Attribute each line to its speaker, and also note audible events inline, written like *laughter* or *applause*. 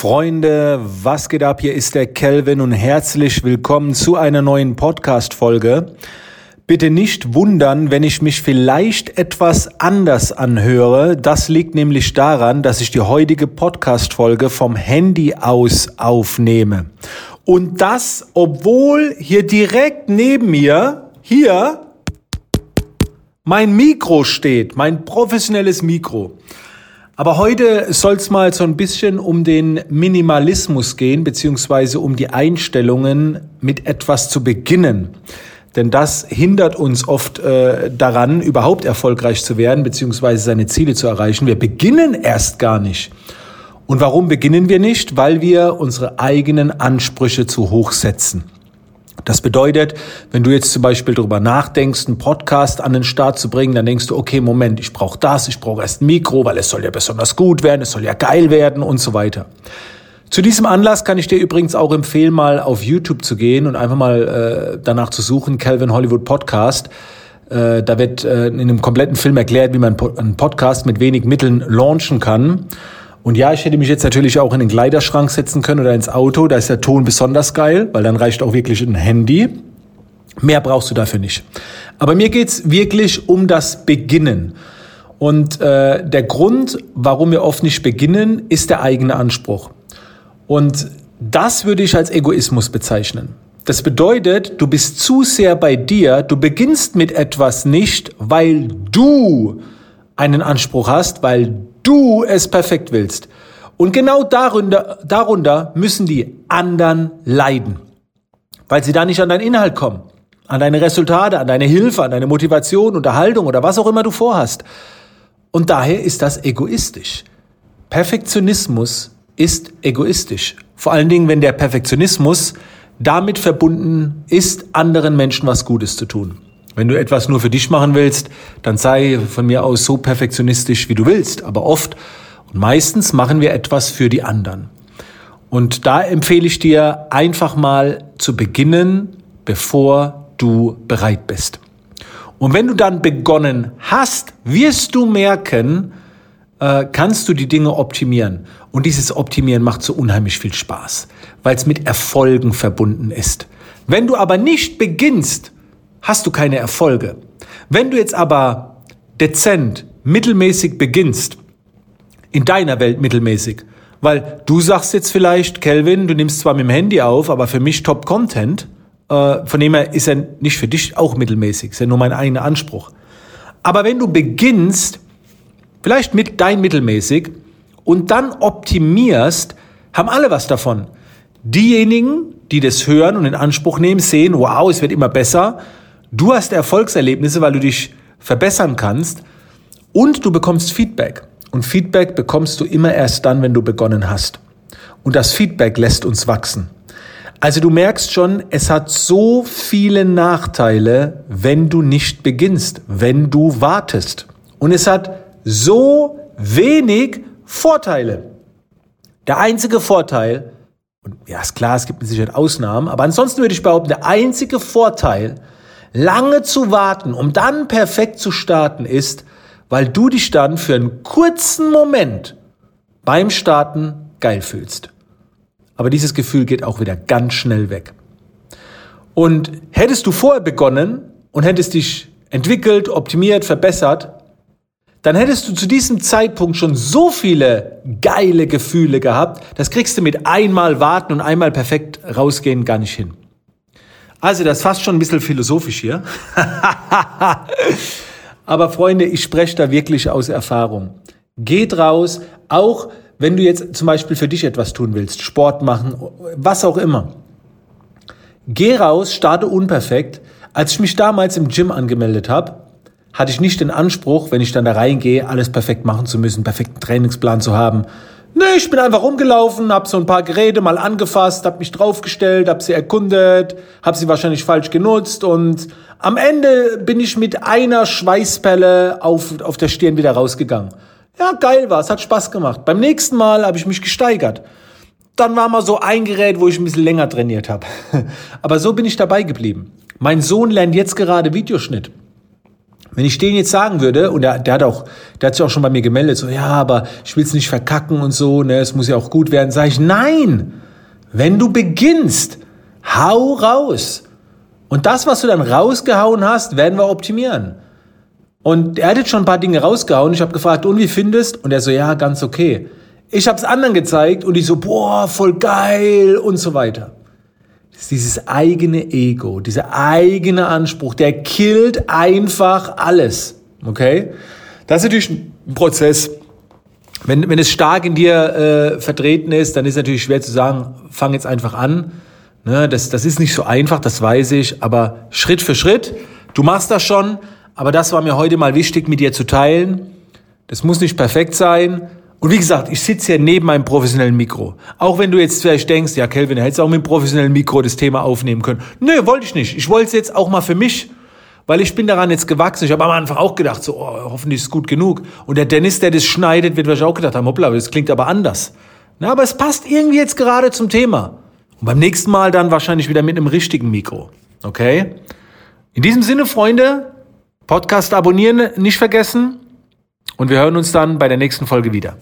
Speaker 1: Freunde, was geht ab? Hier ist der Kelvin und herzlich willkommen zu einer neuen Podcast-Folge. Bitte nicht wundern, wenn ich mich vielleicht etwas anders anhöre. Das liegt nämlich daran, dass ich die heutige Podcast-Folge vom Handy aus aufnehme. Und das, obwohl hier direkt neben mir, hier, mein Mikro steht, mein professionelles Mikro. Aber heute soll es mal so ein bisschen um den Minimalismus gehen, beziehungsweise um die Einstellungen, mit etwas zu beginnen. Denn das hindert uns oft äh, daran, überhaupt erfolgreich zu werden, beziehungsweise seine Ziele zu erreichen. Wir beginnen erst gar nicht. Und warum beginnen wir nicht? Weil wir unsere eigenen Ansprüche zu hoch setzen. Das bedeutet, wenn du jetzt zum Beispiel darüber nachdenkst, einen Podcast an den Start zu bringen, dann denkst du, okay, Moment, ich brauche das, ich brauche erst ein Mikro, weil es soll ja besonders gut werden, es soll ja geil werden und so weiter. Zu diesem Anlass kann ich dir übrigens auch empfehlen, mal auf YouTube zu gehen und einfach mal äh, danach zu suchen, Calvin Hollywood Podcast. Äh, da wird äh, in einem kompletten Film erklärt, wie man einen Podcast mit wenig Mitteln launchen kann. Und ja, ich hätte mich jetzt natürlich auch in den Kleiderschrank setzen können oder ins Auto. Da ist der Ton besonders geil, weil dann reicht auch wirklich ein Handy. Mehr brauchst du dafür nicht. Aber mir geht's wirklich um das Beginnen. Und äh, der Grund, warum wir oft nicht beginnen, ist der eigene Anspruch. Und das würde ich als Egoismus bezeichnen. Das bedeutet, du bist zu sehr bei dir, du beginnst mit etwas nicht, weil du einen Anspruch hast, weil du es perfekt willst. Und genau darunter, darunter müssen die anderen leiden, weil sie da nicht an deinen Inhalt kommen, an deine Resultate, an deine Hilfe, an deine Motivation, Unterhaltung oder was auch immer du vorhast. Und daher ist das egoistisch. Perfektionismus ist egoistisch. Vor allen Dingen, wenn der Perfektionismus damit verbunden ist, anderen Menschen was Gutes zu tun. Wenn du etwas nur für dich machen willst, dann sei von mir aus so perfektionistisch, wie du willst. Aber oft und meistens machen wir etwas für die anderen. Und da empfehle ich dir einfach mal zu beginnen, bevor du bereit bist. Und wenn du dann begonnen hast, wirst du merken, äh, kannst du die Dinge optimieren. Und dieses Optimieren macht so unheimlich viel Spaß, weil es mit Erfolgen verbunden ist. Wenn du aber nicht beginnst, hast du keine Erfolge. Wenn du jetzt aber dezent, mittelmäßig beginnst, in deiner Welt mittelmäßig, weil du sagst jetzt vielleicht, Kelvin, du nimmst zwar mit dem Handy auf, aber für mich Top Content, äh, von dem her ist er nicht für dich auch mittelmäßig, ist ja nur mein eigener Anspruch. Aber wenn du beginnst, vielleicht mit dein mittelmäßig und dann optimierst, haben alle was davon. Diejenigen, die das hören und in Anspruch nehmen, sehen, wow, es wird immer besser Du hast Erfolgserlebnisse, weil du dich verbessern kannst und du bekommst Feedback. Und Feedback bekommst du immer erst dann, wenn du begonnen hast. Und das Feedback lässt uns wachsen. Also du merkst schon, es hat so viele Nachteile, wenn du nicht beginnst, wenn du wartest. Und es hat so wenig Vorteile. Der einzige Vorteil, und ja, ist klar, es gibt mit Sicherheit Ausnahmen, aber ansonsten würde ich behaupten, der einzige Vorteil, lange zu warten, um dann perfekt zu starten, ist, weil du dich dann für einen kurzen Moment beim Starten geil fühlst. Aber dieses Gefühl geht auch wieder ganz schnell weg. Und hättest du vorher begonnen und hättest dich entwickelt, optimiert, verbessert, dann hättest du zu diesem Zeitpunkt schon so viele geile Gefühle gehabt, das kriegst du mit einmal warten und einmal perfekt rausgehen gar nicht hin. Also das ist fast schon ein bisschen philosophisch hier. *laughs* Aber Freunde, ich spreche da wirklich aus Erfahrung. Geht raus, auch wenn du jetzt zum Beispiel für dich etwas tun willst, Sport machen, was auch immer. Geh raus, starte unperfekt. Als ich mich damals im Gym angemeldet habe, hatte ich nicht den Anspruch, wenn ich dann da reingehe, alles perfekt machen zu müssen, perfekten Trainingsplan zu haben, Nee, ich bin einfach rumgelaufen, hab so ein paar Geräte mal angefasst, hab mich draufgestellt, hab sie erkundet, hab sie wahrscheinlich falsch genutzt und am Ende bin ich mit einer Schweißpelle auf, auf der Stirn wieder rausgegangen. Ja, geil war, es hat Spaß gemacht. Beim nächsten Mal habe ich mich gesteigert. Dann war mal so ein Gerät, wo ich ein bisschen länger trainiert habe. *laughs* Aber so bin ich dabei geblieben. Mein Sohn lernt jetzt gerade Videoschnitt. Wenn ich den jetzt sagen würde, und der, der hat auch, der hat sich auch schon bei mir gemeldet, so, ja, aber ich will es nicht verkacken und so, ne, es muss ja auch gut werden, sage ich, nein, wenn du beginnst, hau raus. Und das, was du dann rausgehauen hast, werden wir optimieren. Und er hat jetzt schon ein paar Dinge rausgehauen. Ich habe gefragt, und wie findest? Und er so, ja, ganz okay. Ich habe es anderen gezeigt und die so, boah, voll geil und so weiter. Ist dieses eigene Ego, dieser eigene Anspruch, der killt einfach alles. Okay? Das ist natürlich ein Prozess. Wenn, wenn es stark in dir äh, vertreten ist, dann ist es natürlich schwer zu sagen, fang jetzt einfach an. Ne, das, das ist nicht so einfach, das weiß ich, aber Schritt für Schritt, du machst das schon, aber das war mir heute mal wichtig, mit dir zu teilen. Das muss nicht perfekt sein. Und wie gesagt, ich sitze hier neben meinem professionellen Mikro. Auch wenn du jetzt vielleicht denkst, ja, Kelvin, du hättest auch mit dem professionellen Mikro das Thema aufnehmen können. Nö, wollte ich nicht. Ich wollte es jetzt auch mal für mich, weil ich bin daran jetzt gewachsen. Ich habe am Anfang auch gedacht, so, oh, hoffentlich ist es gut genug. Und der Dennis, der das schneidet, wird wahrscheinlich auch gedacht haben, hoppla, das klingt aber anders. Na, aber es passt irgendwie jetzt gerade zum Thema. Und beim nächsten Mal dann wahrscheinlich wieder mit einem richtigen Mikro. Okay? In diesem Sinne, Freunde, Podcast abonnieren nicht vergessen und wir hören uns dann bei der nächsten Folge wieder.